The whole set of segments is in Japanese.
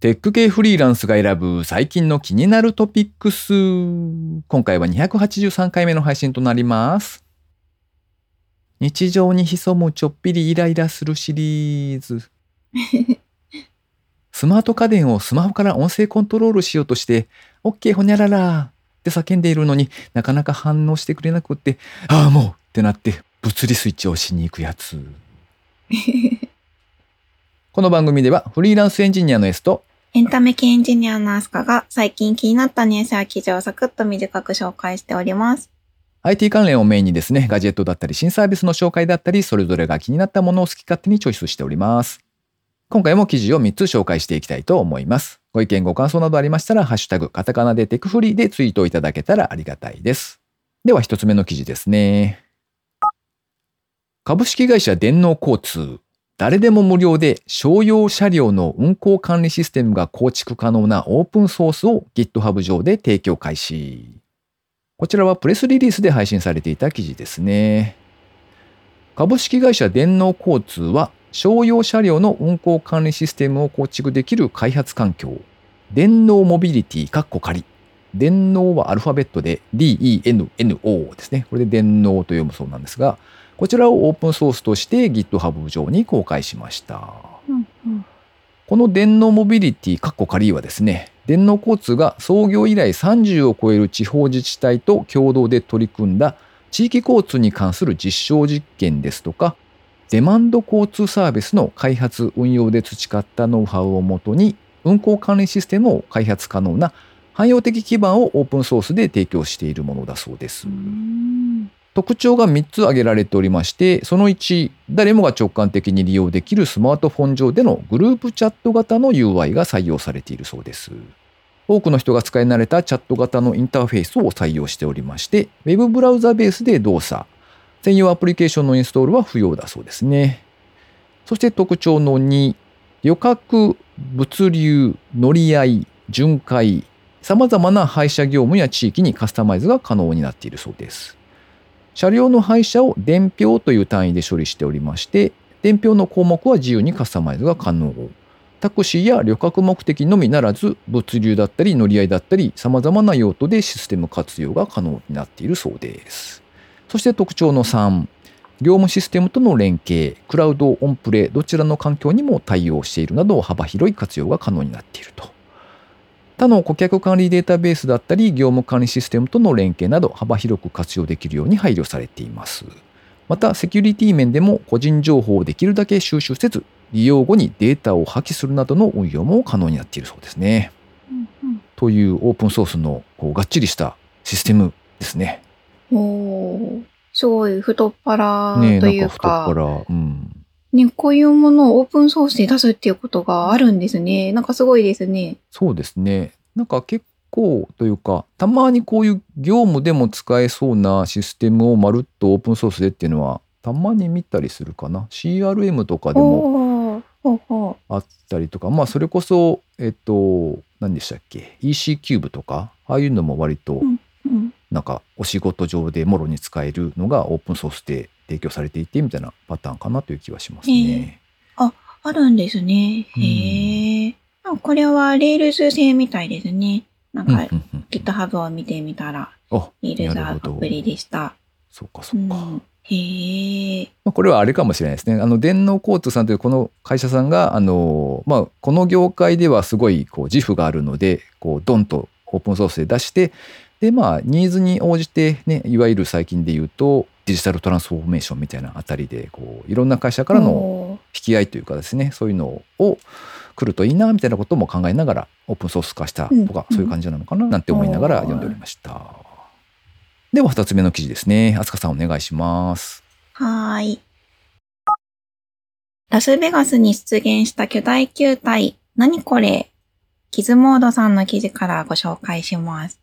テック系フリーランスが選ぶ最近の気になるトピックス。今回は283回目の配信となります。日常に潜むちょっぴりイライラするシリーズ。スマート家電をスマホから音声コントロールしようとして、OK ほにゃららって叫んでいるのになかなか反応してくれなくって、ああもうってなって物理スイッチを押しに行くやつ。この番組ではフリーランスエンジニアの S とエンタメ系エンジニアのアスカが最近気になったニュースや記事をサクッと短く紹介しております。IT 関連をメインにですね、ガジェットだったり新サービスの紹介だったり、それぞれが気になったものを好き勝手にチョイスしております。今回も記事を3つ紹介していきたいと思います。ご意見ご感想などありましたら、ハッシュタグ、カタカナでテクフリーでツイートいただけたらありがたいです。では1つ目の記事ですね。株式会社電脳交通。誰でも無料で商用車両の運行管理システムが構築可能なオープンソースを GitHub 上で提供開始。こちらはプレスリリースで配信されていた記事ですね。株式会社電脳交通は商用車両の運行管理システムを構築できる開発環境、電脳モビリティカッコ仮。電脳はアルファベットで DENNO ですね。これで電脳と読むそうなんですが、こちらをオープンソースとして GitHub 上に公開しました。うんうんこの電脳モビリティカッコ仮はですね、電脳交通が創業以来30を超える地方自治体と共同で取り組んだ地域交通に関する実証実験ですとか、デマンド交通サービスの開発運用で培ったノウハウをもとに運行管理システムを開発可能な汎用的基盤をオープンソースで提供しているものだそうです。うん特徴が3つ挙げられておりまして、その1、誰もが直感的に利用できるスマートフォン上でのグループチャット型の UI が採用されているそうです。多くの人が使い慣れたチャット型のインターフェースを採用しておりまして、ウェブブラウザベースで動作、専用アプリケーションのインストールは不要だそうですね。そして特徴の2、旅客、物流、乗り合い、巡回、様々な配車業務や地域にカスタマイズが可能になっているそうです。車両の配車を伝票という単位で処理しておりまして、伝票の項目は自由にカスタマイズが可能。タクシーや旅客目的のみならず、物流だったり乗り合いだったり、様々な用途でシステム活用が可能になっているそうです。そして特徴の3、業務システムとの連携、クラウド、オンプレ、どちらの環境にも対応しているなど幅広い活用が可能になっていると。他の顧客管理データベースだったり業務管理システムとの連携など幅広く活用できるように配慮されています。またセキュリティ面でも個人情報をできるだけ収集せず利用後にデータを破棄するなどの運用も可能になっているそうですね。うんうんというオープンソースのこうがっちりしたシステムですね。おーすごい太っ腹ねえとないんか太っうか、腹。うん。ね、こういうものをオープンソースで出すっていうことがあるんですね。なんかすごいですね。そうですね。なんか結構というか、たまにこういう業務でも使えそうなシステムをまるっとオープンソースでっていうのは、たまに見たりするかな。CRM とかでもあったりとか、まあそれこそ、えっと、何でしたっけ ?EC キューブとか、ああいうのも割となんかお仕事上でもろに使えるのがオープンソースで提供されていてみたいなパターンかなという気はしますね。あるんですね。うんへえ。あこれは Rails 製みたいですね。なんうんか、うんうん GitHub を見てみたら、あ、 Rails アプリでした。そうかそううか。ん、へえ。まあ、これはあれかもしれないですね。あの電脳交通さんというこの会社さんがあの、まあ、この業界ではすごいこう自負があるのでこうドンとオープンソースで出してでまあニーズに応じてねいわゆる最近で言うとデジタルトランスフォーメーションみたいなあたりでこういろんな会社からの引き合いというかですねそういうのを来るといいなみたいなことも考えながらオープンソース化したとか、うんそういう感じなのかななんて思いながら読んでおりました。では2つ目の記事ですね。あつかさんお願いします。はーい。ラスベガスに出現した巨大球体。何これ？キズモードさんの記事からご紹介します。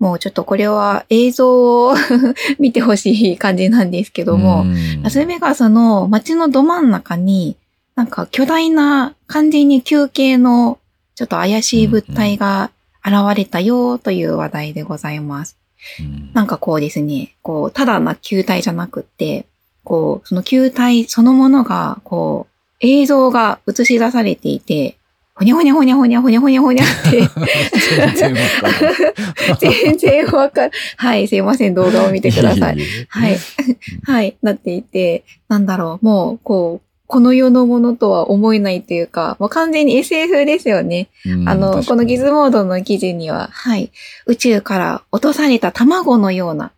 もうちょっとこれは映像を 見てほしい感じなんですけども、うんラスベガスの街のど真ん中に、なんか巨大な完全に球形のちょっと怪しい物体が現れたよという話題でございます。うんなんかこうですね、こう、ただな球体じゃなくって、こう、その球体そのものが、こう、映像が映し出されていて、ほにゃほにゃほにゃほにゃほにゃほにゃほにゃって全然わか。る。はい、すいません、動画を見てください。はい。はい、なっていて、なんだろう、もう、こう、この世のものとは思えないというか、もう完全に SF ですよね。あの、このギズモードの記事には、はい、宇宙から落とされた卵のような、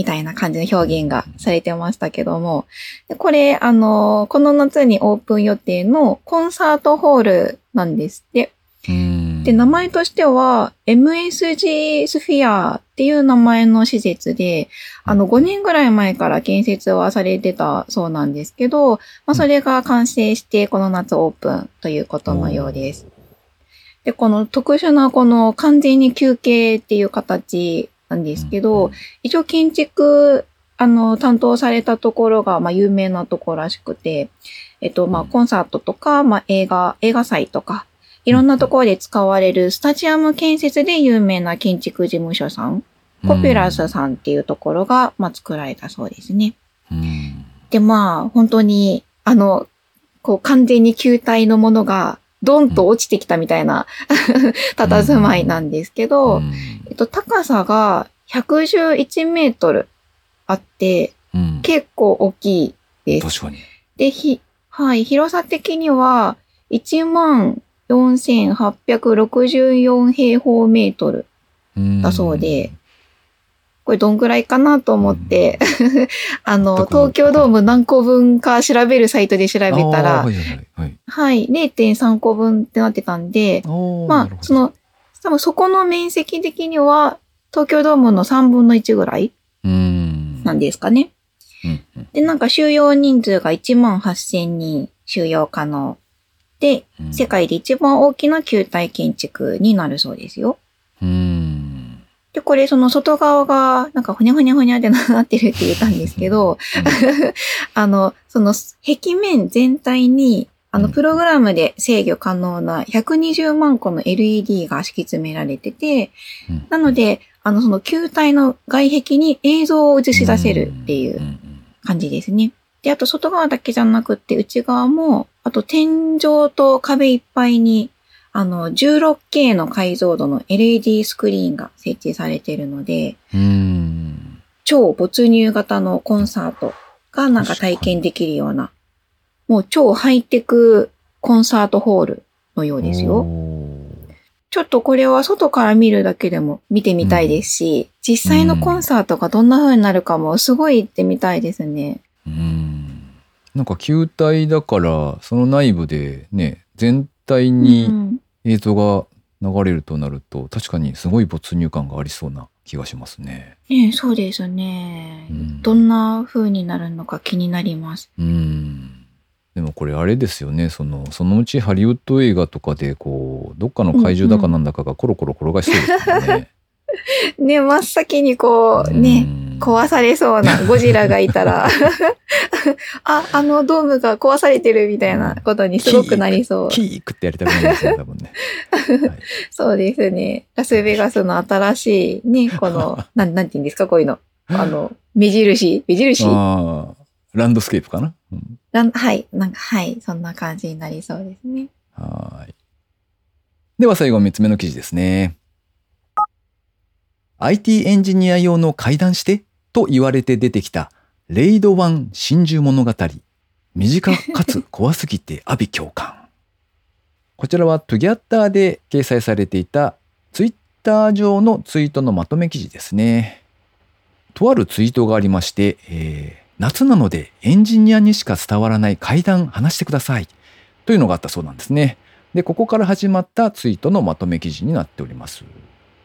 みたいな感じの表現がされてましたけども、でこれ、あの、この夏にオープン予定のコンサートホールなんですって。うんで、名前としては、MSG スフィアっていう名前の施設で、あの、5年ぐらい前から建設はされてたそうなんですけど、まあ、それが完成して、この夏オープンということのようです。で、この特殊なこの完全に休憩っていう形なんですけど、一応建築、あの、担当されたところが、まあ、有名なところらしくて、えっと、まあ、コンサートとか、まあ、映画、映画祭とか、いろんなところで使われるスタジアム建設で有名な建築事務所さん、コピュラスさんっていうところが、まあ、作られたそうですね。うん。で、まあ、本当に、あの、こう、完全に球体のものが、ドンと落ちてきたみたいな、佇まいなんですけど、うん。えっと、高さが111メートルあって、うん。結構大きいです。確かに。で、ひ、はい、広さ的には、1万4864平方メートルうんだそうで、これどんぐらいかなと思って、あの、全く東京ドーム何個分か調べるサイトで調べたら、はいはいはいはい。はい、0.3個分ってなってたんで、まあその、多分そこの面積的には、東京ドームの3分の1ぐらいうん。なんですかね。うんうんで、なんか収容人数が1万8000人収容可能。で、うん世界で一番大きな球体建築になるそうですよ。うん。で、これその外側がなんかふにゃふにゃふにゃってなってるって言ったんですけど、あの、その壁面全体にあのうん。プログラムで制御可能な120万個の LED が敷き詰められてて、うん。なので、あのその球体の外壁に映像を映し出せるっていうん。感じですね。で、あと外側だけじゃなくって内側も、あと天井と壁いっぱいに、あの、16K の解像度の LED スクリーンが設置されているので、うん。超没入型のコンサートがなんか体験できるような、もう超ハイテクコンサートホールのようですよ。ちょっとこれは外から見るだけでも見てみたいですし、実際のコンサートがどんな風になるかもすごい行ってみたいですね。うん。なんか球体だから、その内部でね、全体うにん映像が流れるとなると、確かにすごい没入感がありそうな気がしますね。ねえそうですね。うんどんな風になるのか気になります。うん。でもこれあれですよね、その、そのうちハリウッド映画とかで、こう、どっかの怪獣だかなんだかがコロコロ転がしそうですよね。ね、真っ先にこう、ね、うん壊されそうなゴジラがいたら、あ、あのドームが壊されてるみたいなことにすごくなりそう。キークってやりたくなりますね、多分ね。は いそうですね。ラスベガスの新しいね、この、なん、なんて言うんですか、こういうの。あの、目印目印ああ、ランドスケープかな？うんなんはい。なんか、はい。そんな感じになりそうですね。はーい。では最後3つ目の記事ですね。IT エンジニア用の階段してと言われて出てきたレイドワン真珠物語。短かつ怖すぎて阿鼻共感。こちらはトゥギャッターで掲載されていたツイッター上のツイートのまとめ記事ですね。とあるツイートがありまして、えー夏なのでエンジニアにしか伝わらない階段話してください。というのがあったそうなんですね。で、ここから始まったツイートのまとめ記事になっております。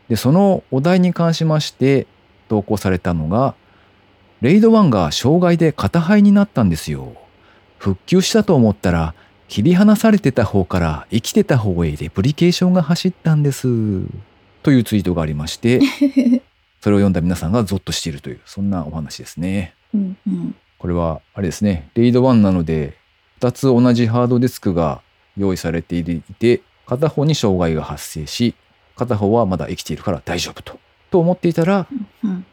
で、そのお題に関しまして投稿されたのが、レイド1が障害で片肺になったんですよ。復旧したと思ったら、切り離されてた方から生きてた方へレプリケーションが走ったんです。というツイートがありまして、それを読んだ皆さんがゾッとしているという、そんなお話ですね。うんうん。これはあれですねレイド1なので2つ同じハードディスクが用意されていて片方に障害が発生し片方はまだ生きているから大丈夫と。と思っていたらうん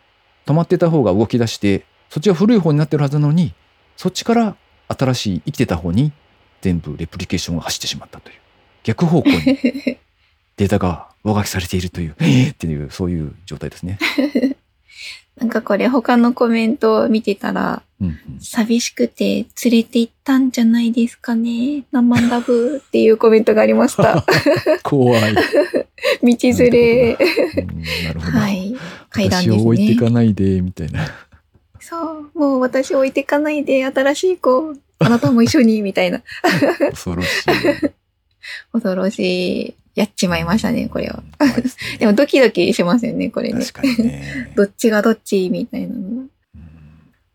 止まってた方が動き出してそっちは古い方になってるはずなのにそっちから新しい生きてた方に全部レプリケーションが走ってしまったという。逆方向に データが上書きされているという、えー！っていう、そういう状態ですね。なんかこれ他のコメントを見てたら、寂しくて連れて行ったんじゃないですかね。生ラブっていうコメントがありました。怖い。道連れ。うんなるほど。はい。階段私ですねを置いてい。かないで、みたいな。そう。もう私置いてかないで、新しい子、あなたも一緒に、みたいな。恐ろしい。恐ろしい。やっちまいましたね、これは。でもドキドキしますよね、これね。確かにね。どっちがどっちみたいなの。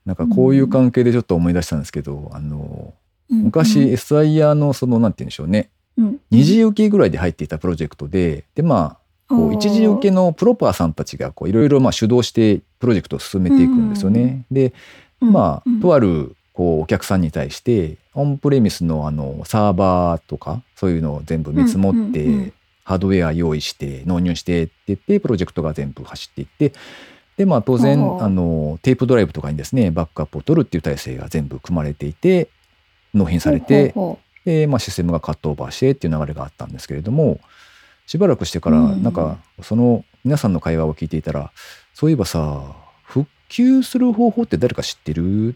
うんなんかこういう関係でちょっと思い出したんですけど、あの、うん。昔、SIR のその、なんて言うんでしょうね。うん、二次受けぐらいで入っていたプロジェクトで、で、まあ、こう一次受けのプロパーさんたちがこういろいろまあ主導してプロジェクトを進めていくんですよね。で、まあ、とは、あるこうお客さんに対してオンプレミスのあのサーバーとかそういうのを全部見積もって、うん。うん。うん。ハードウェア用意して納入してって言ってプロジェクトが全部走っていってでまあ当然あのテープドライブとかにですねバックアップを取るっていう体制が全部組まれていて納品されてで、まあ、システムがカットオーバーしてっていう流れがあったんですけれどもしばらくしてからうん。なんかその皆さんの会話を聞いていたらそういえばさ復旧する方法って誰か知ってる？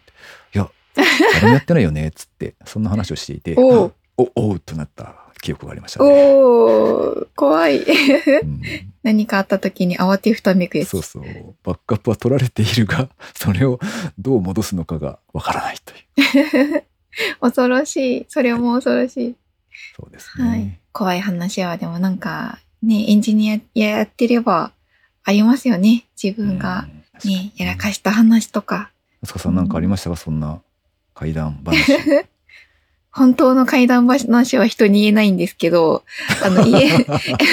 いや 誰もやってないよねっつってそんな話をしていておう。おおうとなった記憶がありましたうね。おー、怖い。うん何かあった時に慌てふためくやつ。そうそうバックアップは取られているが それをどう戻すのかがわからないという 恐ろしい。それも恐ろしい。そうですね。はい。怖い話はでもなんか、ね、エンジニアやってればありますよね。自分がうんね、やらかした話とか。息子さんなんかありましたか？そんな怪談話。本当の怪談話は人に言えないんですけど、あの、言え、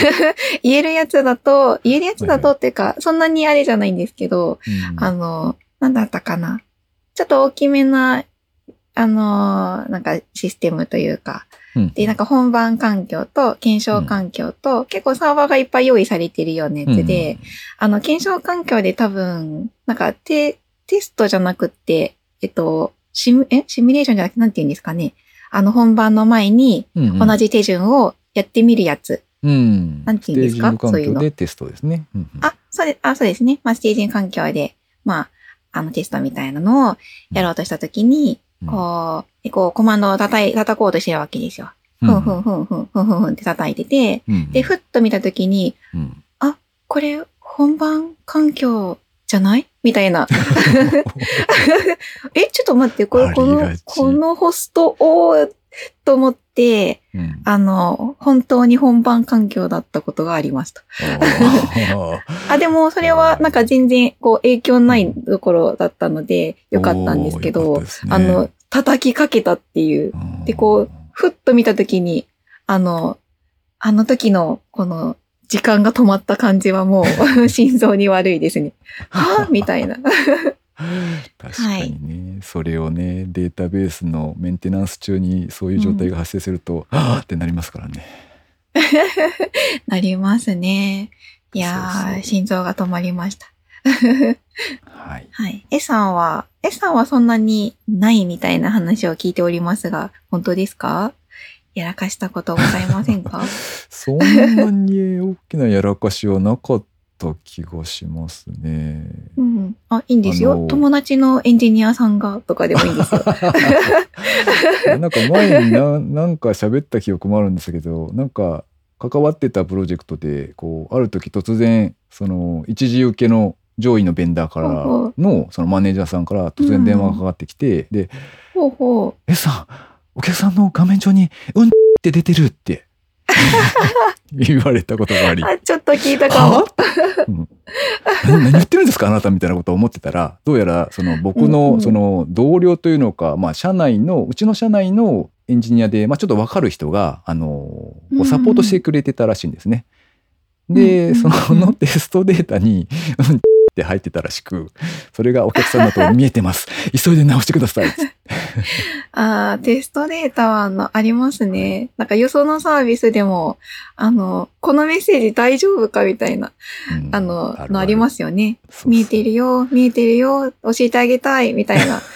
言えるやつだと、言えるやつだとっていうか、そんなにあれじゃないんですけど、うん。あの、なんだったかな。ちょっと大きめな、あの、なんかシステムというか、うん。で、なんか本番環境と検証環境と、結構サーバーがいっぱい用意されてるようなやつで、あの、検証環境で多分、なんかテ、テストじゃなくって、えっと、シミュ、え？シミュレーションじゃなくて、なんて言うんですかね。あの、本番の前にうんうん。同じ手順をやってみるやつ。うん、なんて言うんですか？ステージング環そういうの。境でテストですね。うんうん。あ、そうで、あ、そうですね。まあ、ステージング環境で、まあ、あの、テストみたいなのをやろうとしたときに、うん。こう、でこう、コマンドを叩い、叩こうとしてるわけですよ。ふんふんふんふんふんふんふんって叩いてて、うんで、ふっと見たときに、うん。これ、本番環境じゃない？みたいな。え、ちょっと待って、これ、このこのホストを、と思って、うん。あの、本当に本番環境だったことがありました。あ あ、でも、それは、なんか全然、こう、影響ないところだったので、よかったんですけど、ね。あの、叩きかけたっていう、ーでこうふっと見たときに、あの、あの時の、この、時間が止まった感じはもう、心臓に悪いですね。は？ぁ みたいな。確かにね、それをねデータベースのメンテナンス中にそういう状態が発生すると、はぁってなりますからね。なりますね。いや心臓が止まりました。はい。はい。エさんは、エさんはそんなにないみたいな話を聞いておりますが、本当ですか？やらかしたことございませんか？そんなに大きなやらかしはなかった気がしますね。うん。あ、いいんですよ。友達のエンジニアさんがとかでもいいんですよ。なんか前にななんか喋った記憶もあるんですけどなんか関わってたプロジェクトでこうある時突然その一時受けの上位のベンダーからのそのマネージャーさんから突然電話がかかってきて、でほうほ「えさんお客さんの画面上に「うん」って出てるって。言われたことがあり。う。あ、ちょっと聞いたかも。は？うん。何何言ってるんですか？あなたみたいなことを思ってたら。どうやらその僕のその同僚というのか、まあ、社内のうちの社内のエンジニアで、まあ、ちょっと分かる人があのサポートしてくれてたらしいんですね。うんで、うん。そのテストデータに「うん」って入ってたらしくそれがお客さんだと見えてます。急いで直してください あーテストデータはあのありますね。なんかよそのサービスでも、あの、このメッセージ大丈夫かみたいな、うんあの、るるのありますよね。そうそう見えてるよ、見えてるよ、教えてあげたい、みたいな。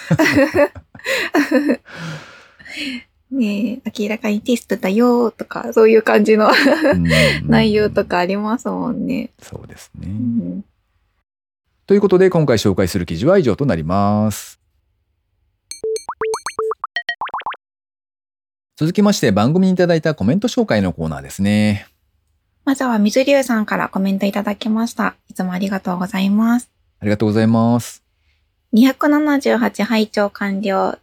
ねえ、明らかにテストだよとか、そういう感じのうん 内容とかありますもんね。そうですね。うんということで今回紹介する記事は以上となります。続きまして番組にいただいたコメント紹介のコーナーですね。まずは水流さんからコメントいただきました。いつもありがとうございます。ありがとうございます。278拝聴完了。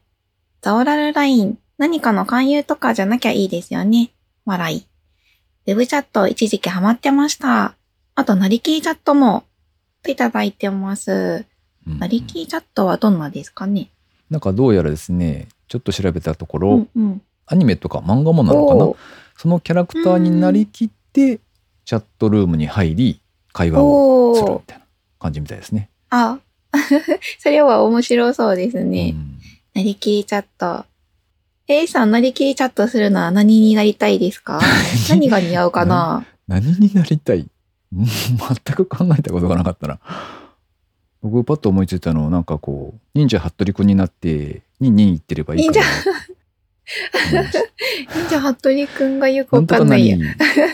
ザオラルライン、何かの勧誘とかじゃなきゃいいですよね。笑い。ウェブチャット一時期ハマってました。あと、なりきりチャットも、といただいてます。うんなりきりチャットはどんなですかね？なんかどうやらですね、ちょっと調べたところ、うんうん。アニメとか漫画もなのかな？そのキャラクターになりきってチャットルームに入り会話をするみたいな感じみたいですね。あ、それは面白そうですね。うんなりきりチャット。A さん、なりきりチャットするのは何になりたいですか？何が似合うかな？何？になりたい？う ん全く考えたことがなかったな。僕パッと思いついたのはなんかこう忍者ハットリくんになってニンニン言ってればいいかな。うんじゃあ、服部くんがよくわかんないや。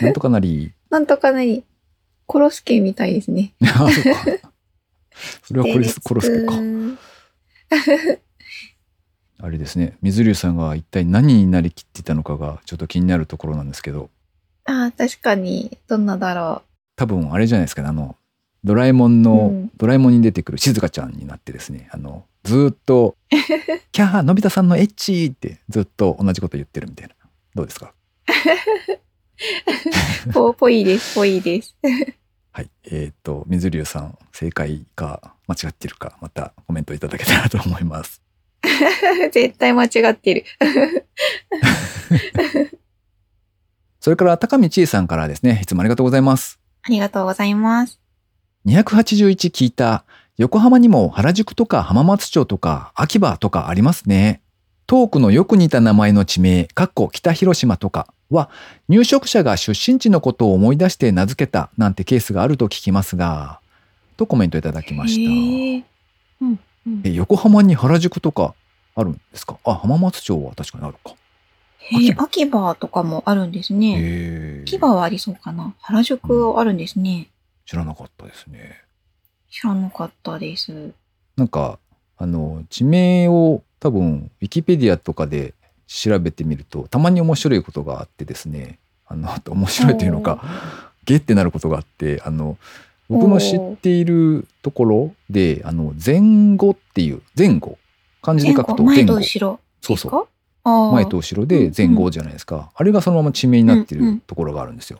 なんとかなり。なんとかなり、コロスケみたいですね。あそうか。それはコリスコロスケか。あれですね水流さんが一体何になりきっていたのかがちょっと気になるところなんですけどああ、確かに、どんなだろ多分あれじゃないですかねあのドラえもんの、うんドラえもんに出てくる静香ちゃんになってですねあのずーっと「キャーのび太さんのエッチ!」ってずっと同じこと言ってるみたいなどうですか？う。ぽ、ぽいです、ぽいです。はいえっ、と水流さん正解か間違ってるかまたコメントいただけたらと思います 絶対間違ってる。それから高見千恵さんからですねいつもありがとうございますありがとうございます。281聞いた横浜にも原宿とか浜松町とか秋葉とかありますね。トークのよく似た名前の地名、かっこ北広島とかは入植者が出身地のことを思い出して名付けたなんてケースがあると聞きますが、とコメントいただきました。へえうん、うん。え横浜に原宿とかあるんですか？あ、浜松町は確かにあるか。へえ秋葉とかもあるんですね。へ秋葉はありそうかな。原宿あるんですね。知らなかったですね。知らなかったです。なんかあの地名を多分ウィキペディアとかで調べてみるとたまに面白いことがあってですね。あの 面白いというのかゲってなることがあってあの僕の知っているところであの前後っていう前後。漢字で書くと前前後。そうそう。前と後ろで前後じゃないですか、あれがそのまま地名になってうんうん。るところがあるんですよ。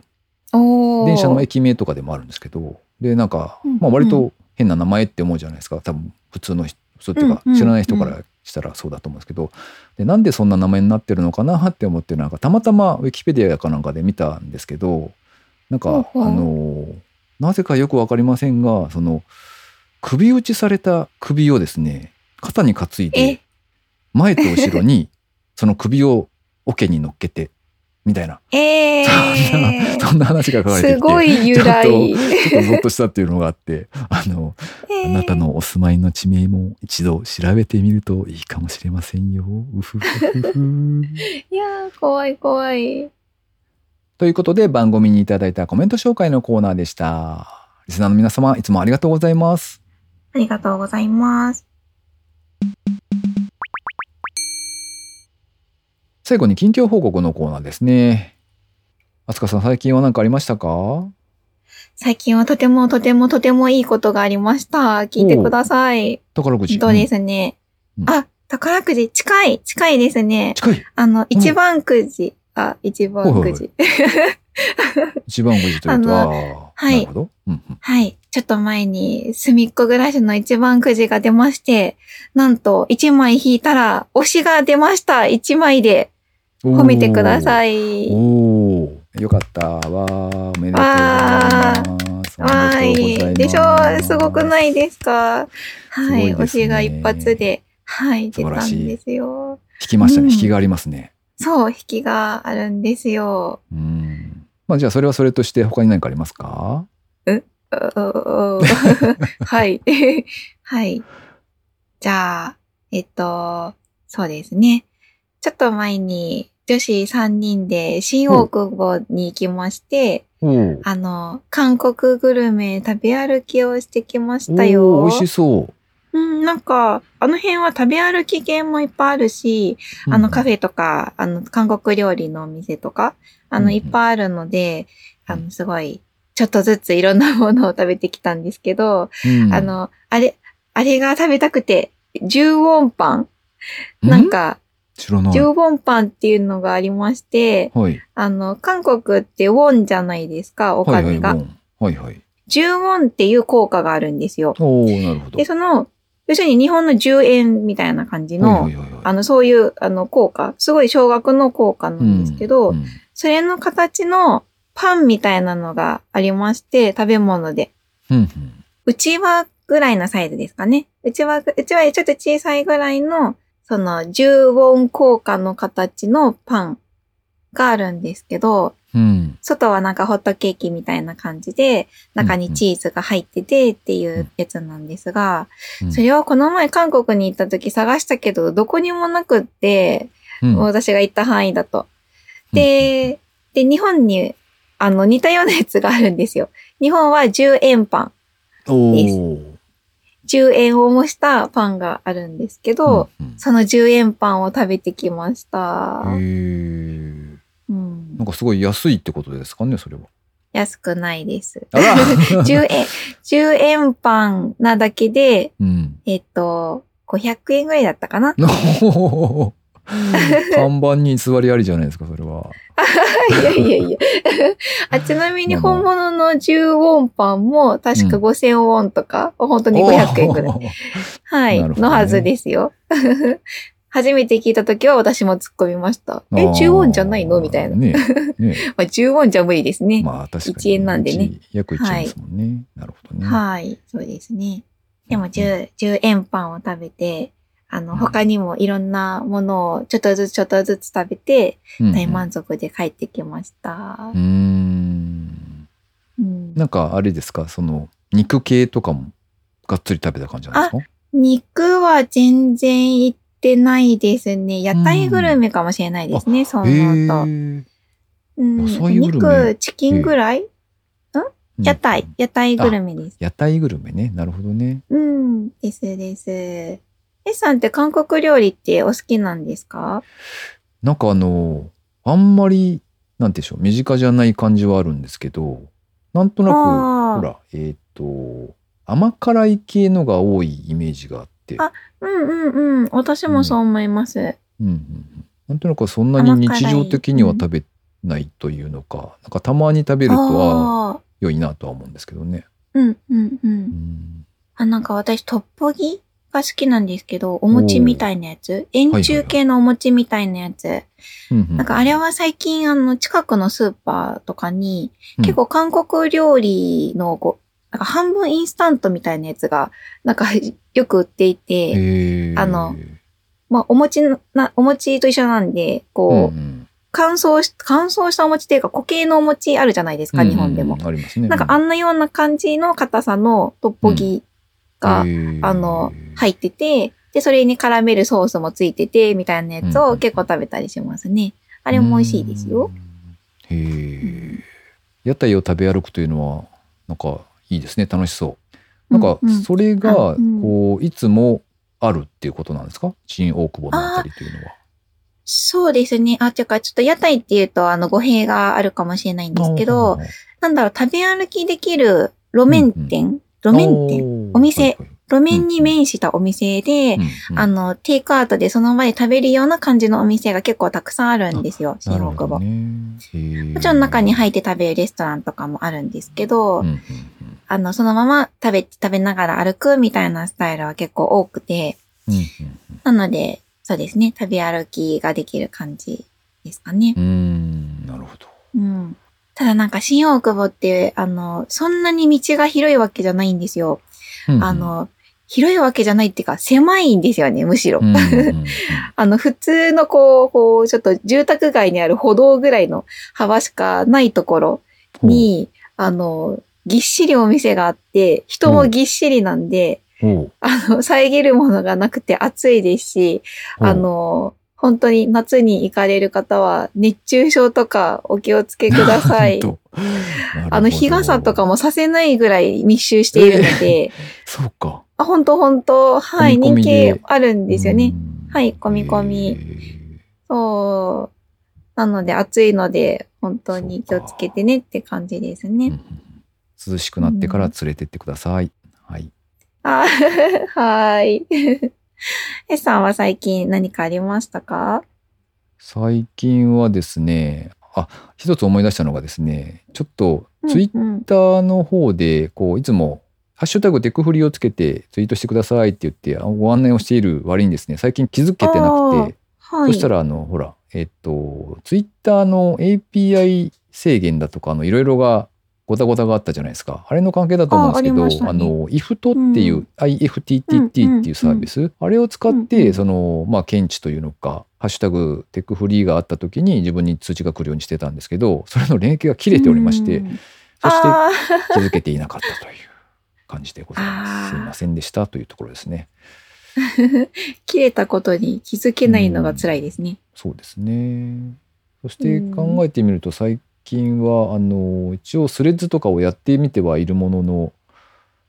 おー。電車の駅名とかでもあるんですけどでなんか、うんまあ、割と変な名前って思うじゃないですか。多分普通の人普通っていうか知らない人からしたらそうだと思うんですけど。でなんでそんな名前になってるのかなって思ってなんかたまたまウィキペディアかなんかで見たんですけどなんかあのなぜかよく分かりませんがその首打ちされた首をですね肩に担いでえ、前と後ろにその首を桶に乗っけてみたいなえそんなー、そんな話が書かれてきてすごい由来。ちょっとゾッとしたっていうのがあって、あの、えーあなたのお住まいの地名も一度調べてみるといいかもしれませんよ。うふふふふ。いやー、怖い怖い。ということで番組にいただいたコメント紹介のコーナーでした。リスナーの皆様、いつもありがとうございます。ありがとうございます。最後に近況報告のコーナーですね。あつかさん、最近は何かありましたか？最近はとてもとてもとてもいいことがありました。聞いてください。宝くじ。どうでうんすね。うんあ、宝くじ、近い、近いですね。近いあの、一番くじ。あ、一番くじ。一番くじというとあは、はいなるほど。うんうんはい。ちょっと前に、隅っこ暮らしの一番くじが出まして、なんと、一枚引いたら、推しが出ました。一枚で。褒めてください。おおーよかったわーおめでとうございます。わーおめでとうござい。でしょすごくないですか？はい。ね推しが一発で、はい、出たんですよ。引きましたね。うん引きがありますね。そう、引きがあるんですよ。うん。まあじゃあそれはそれとして他に何かありますか？ううう はい。はい。じゃあ、えっと、そうですね。ちちょっと前に女子3人で新大久保に行きまして、おーあの、韓国グルメ食べ歩きをしてきましたおよ。ー美味しそう。うん、なんか、あの辺は食べ歩き系もいっぱいあるし、あのカフェとか、あの韓国料理のお店とか、あのうん。うんいっぱいあるので、うんあのすごい、ちょっとずついろんなものを食べてきたんですけど、うん。あ、の、あれ、あれが食べたくて、十ウォンパンなんか、知らない。十ウォンパンっていうのがありまして、はい。あの、韓国ってウォンじゃないですか、おはいはい。金が。ボンはいはい。10ウォンっていう効果があるんですよ。おおなるほど。で、その、要するに日本の10円みたいな感じの、はいはいはいはいあの、そういう、あの、効果、すごい少額の効果なんですけど、うんうんそれの形のパンみたいなのがありまして、食べ物で。うんうんうちわぐらいのサイズですかね。うちわぐ、うちわよりちょっと小さいぐらいの、その、10ウォン効果の形のパンがあるんですけど、うん。外はなんかホットケーキみたいな感じで、中にチーズが入っててっていうやつなんですが、うんそれをこの前韓国に行った時探したけど、どこにもなくって、うん私が行った範囲だと。で、で、日本に、あの、似たようなやつがあるんですよ。日本は10円パン。おですー10円を模したパンがあるんですけど、うんうんその10円パンを食べてきました。へーうんなんかすごい安いってことですかね、それは。安くないです。あら 10円、10円パンなだけで、うん。えっと、500円ぐらいだったかな 看板に座りありじゃないですか、それは。いやいやいや。あ、ちなみに本物の10ウォンパンも確かうん5000ウォンとか、本当に500円ぐらい。はい、ねのはずですよ。初めて聞いた時は私も突っ込みました。え、あー10ウォンじゃないの？みたいな。ねねまあ、10ウォンじゃ無理ですね。まあ確かに。1円なんでね一。約1円ですもんね。なるほどね。はい、そうですね。でも10、10円パンを食べて、あの、他にもいろんなものをちょっとずつちょっとずつ食べて、うんうん大満足で帰ってきましたうー。ん。うんなんかあれですか、その肉系とかもがっつり食べた感じなんですか？肉は全然行ってないですね。屋台グルメかもしれないですね、そうへ思うと。ーうん、野菜グルメ肉、チキンぐらい、屋台、屋台グルメです。屋台グルメね。なるほどね。うん、ですです。エさんって韓国料理ってお好きなんですか？なんかあの、あんまり、なんでしょう、身近じゃない感じはあるんですけど、なんとなく、ほら、えっ、と、甘辛い系のが多いイメージがあって、あうんうんうん。私もそう思います。うん。うんうんなんとなくそんなに日常的には食べないというのか、なんかたまに食べるとは良いなとは思うんですけどね。うんうんう。うんん。あ、なんか私、トッポギ？が好きなんですけど、お餅みたいなやつ？円柱系のお餅みたいなやつ。うんうん。なんかあれは最近あの近くのスーパーとかにうん。結構韓国料理のこう、なんか半分インスタントみたいなやつがなんかよく売っていて、あのまあお餅のな、お餅と一緒なんで、こう、うんうん。乾燥し、乾燥したお餅っていうか固形のお餅あるじゃないですか、日本でもうん。うんありますね。なんかあんなような感じの硬さのトッポギが、あの、入ってて、で、それに絡めるソースもついてて、みたいなやつうんを結構食べたりしますね。あれも美味しいですよ。。うんへえ。屋台を食べ歩くというのは、なんかいいですね。楽しそう。なんかそれあがうんこういつもあるっていうことなんですか？新大久保のあたりというのは。そうですね。あ、ていうか、ちょっと屋台っていうと、あの、語弊があるかもしれないんですけど、なんだろう、食べ歩きできる路面店、路面店お店。路面に面したお店で、あの、の、テイクアウトでその場で食べるような感じのお店が結構たくさんあるんですよ、新大久保。ももちろん中に入っって食べるレストランとかもあるんですけど、うんうんあの、そのまま食べ、食べながら歩くみたいなスタイルは結構多くて、うんうんなので、そうですね、食べ歩きができる感じですかね。う。んうん。なるほど。うん。ただなんか新大久保って、あの、そんなに道が広いわけじゃないんですよ。うんうん。あ、の、広いわけじゃないっていうか、狭いんですよね、むしろ。うんうんうん あの、普通のこう、こう、ちょっと住宅街にある歩道ぐらいの幅しかないところに、あの、ぎっしりお店があって、人もぎっしりなんで、あの、遮るものがなくて暑いですし、あの、本当に夏に行かれる方は熱中症とかお気をつけください。あの日傘とかも。もさせないぐらい密集しているので、そうか。あ本当本当はい、人で気あるんですよね。うんはい込み込みへーそう。なので暑いので本当に気をつけてねって感じですね。うんうん涼しくなってから連れてってください。はい。あ はーい。えさんは最近何かありましたか？最近はですね、あ、一つ思い出したのがですね、ちょっとツイッターの方で、こう、いつも、ハッシュタグテクフリをつけてツイートしてくださいって言ってあご案内をしている割にですね、最近気づけてなくて、はい。そしたら、あの、ほら、えっと、ツイッターの API 制限だとか、いろいろが、ごたごたがあったじゃないですか。あれの関係だと思うんですけど、あ,、あねの、IFT っていう、うん IFTTT っていうサービス、あれを使って、うんうんその、まあ、検知というのか、ハッシュタグテックフリーがあった時に自分に通知が来るようにしてたんですけど、それの連携が切れておりまして、うんそしてあ気づけていなかったという感じでございます。すいませんでしたというところですね。ー 切れたことに気づけないのが辛いですね。そうですね。そして考えてみると最近はあの一応スレッズとかをやってみてはいるものの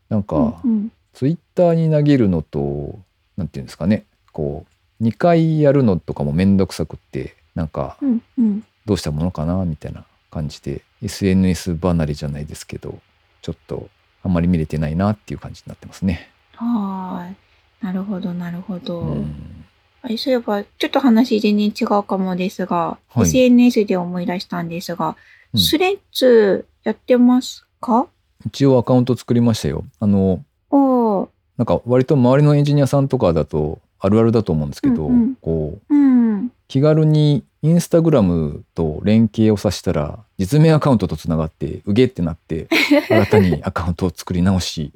なんかうんうんツイッターに投げるのとなんていうんですかねこう2回やるのとかもめんどくさくってなんかうんうんどうしたものかなみたいな感じで SNS 離れじゃないですけどちょっとあんまり見れてないなっていう感じになってますね。はーい。なるほど、なるほど。うんあそういえば、ちょっと話全然違うかもですが、はい。SNS で思い出したんですが、うん。スレッズやってますか？一応アカウント作りましたよ。あのおー。なんか割と周りのエンジニアさんとかだとあるあるだと思うんですけど、うんうん。こううん。気軽にインスタグラムと連携をさせたら実名アカウントとつながってうげってなって新たにアカウントを作り直し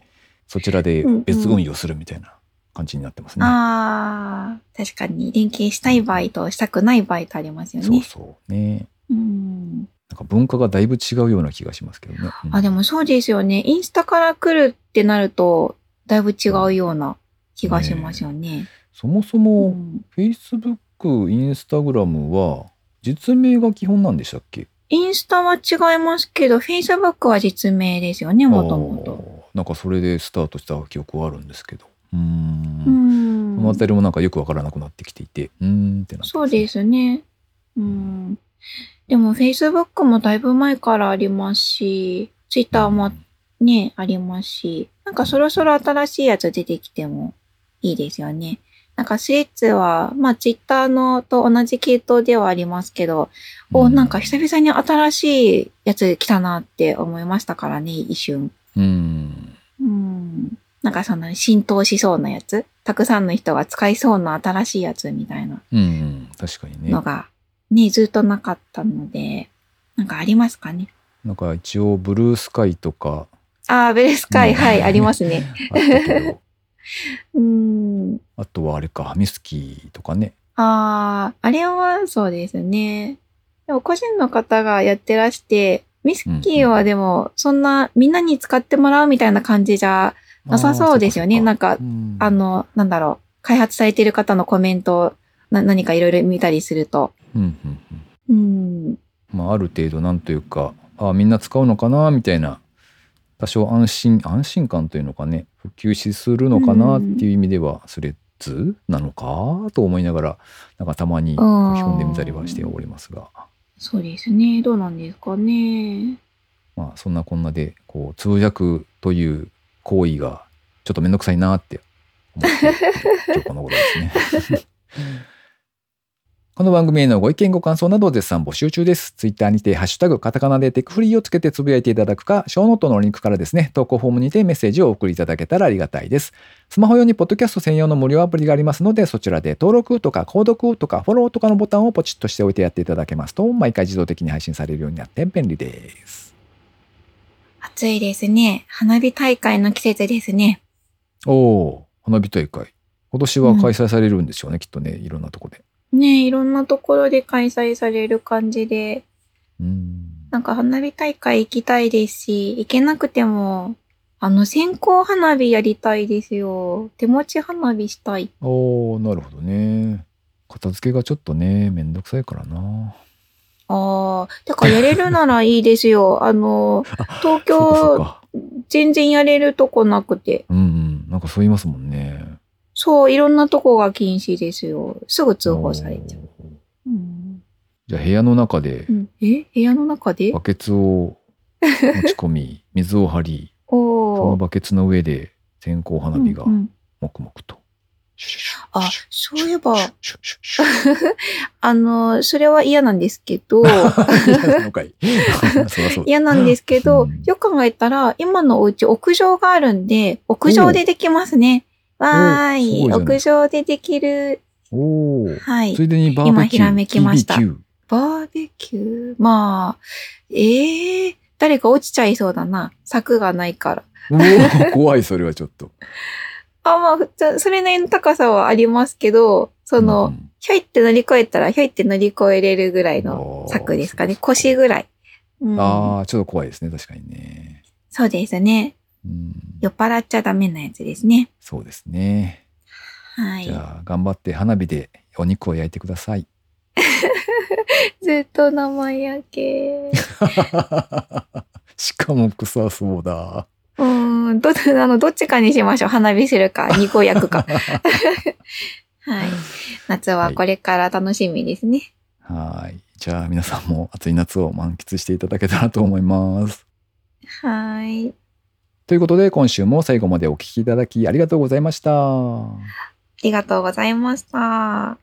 そちらで別運用するみたいな感じになってますね。ああ、確かに連携したい場合としたくない場合とありますよね。そうそうね。うん。なんか文化がだいぶ違うような気がしますけどね。うんあ、でもそうですよね。インスタから来るってなると、だいぶ違うような気がしますよね。そもそうもん Facebook、Instagram は実名が基本なんでしたっけ？インスタは違いますけど、Facebook は実名ですよね、もともと。なんかそれでスタートした記憶はあるんですけど。うー。うんんこの辺りもなんかよくわからなくなってきていて、うーんってなってそうですすね。うん。でも Facebook もだいぶ前からありますし、Twitter もね、ありますし、なんかそろそろ新しいやつ出てきてもいいですよね。なんかスレッズは、まあ Twitter のと同じ系統ではありますけど、お、なんか久々に新しいやつ来たなって思いましたからね、一瞬。うん。うん。なんかその浸透しそうなやつ、たくさんの人が使いそうな新しいやつみたいなうん、うん、確かにねの。がね、ずっとなかったので、なんかありますかね？なんか一応ブルースカイとかああ、ベルスカイ、うんはい、ありますね。あったけど、うん。あとはあれか、ミスキーとかね。ああ、あれはそうですね。でも個人の方がやってらして、ミスキーはでも、そんなみんなに使ってもらうみたいな感じじゃなさそうですよね。なんか、うんあの、なんだろう、開発されてる方のコメントをな何かいろいろ見たりすると。うんうんうんうん。まあ、ある程度なんというかあみんな使うのかなみたいな多少安心安心感というのかね普及しするのかなっていう意味ではスレッズなのかと思いながらなんかたまに書き込んでみたりはしておりますがそうですね。どうなんですかね。まあそんなこんなでこう通訳という行為がちょっとめんどくさいなって思って今日この頃ですね。この番組へのご意見ご感想など絶賛募集中です。ツイッターにてハッシュタグカタカナでテクフリーをつけてつぶやいていただくか、ショーノートのリンクからですね、投稿フォームにてメッセージをお送りいただけたらありがたいです。スマホ用にポッドキャスト専用の無料アプリがありますので、そちらで登録とか購読とかフォローとかのボタンをポチッとしておいてやっていただけますと、毎回自動的に配信されるようになって便利です。暑いですね。花火大会の季節ですね。おお、花火大会。今年は開催されるんでしょうね、きっとね、いろんなとこで。ねいろんなところで開催される感じで、うん。なんか花火大会行きたいですし、行けなくても、あの、線香花火やりたいですよ。手持ち花火したい。おおなるほどね。片付けがちょっとね、めんどくさいからな。ああ、だからやれるならいいですよ。あの、東京、か。全然やれるとこなくて。うんうん。なんかそう言いますもんね。そう、いろんなとこが禁止ですよ。すぐ通報されちゃう。うんじゃあ部屋の中でうん、え？部屋の中で？バケツを持ち込み、水を張り、そのバケツの上で線香花火がうんうん黙々と。あそういえば、あの、それは嫌なんですけど、嫌な んですけど、うんよく考えたら、今のお家屋上があるんで、屋上でできますね。わーい屋上でできる。はいつ。いでにバーベキュー。今ひらめきました BBQ バーベキュー？まあ、ええ誰か落ちちゃいそうだな。柵がないから。怖い、それはちょっと。あ、まあ、普通、それなりの高さはありますけど、その、うんひょいって乗り越えたら、ひょいって乗り越えれるぐらいの柵ですかね。腰ぐらい。うん、ああ、ちょっと怖いですね、確かにね。そうですね。うん、酔っ払っちゃダメなやつですね。そうですね。はいじ。ゃあ、頑張って花火でお肉を焼いてください。ずっと生焼け。しかも臭そうだ。うーん、ど、あの、どっちかにしましょう。花火するか、肉を焼くか。はい。夏はこれから楽しみですね。はい。じゃあ、皆さんも暑い夏を満喫していただけたらと思います。はい。ということで、今週も最後までお聞きいただきありがとうございました。ありがとうございました。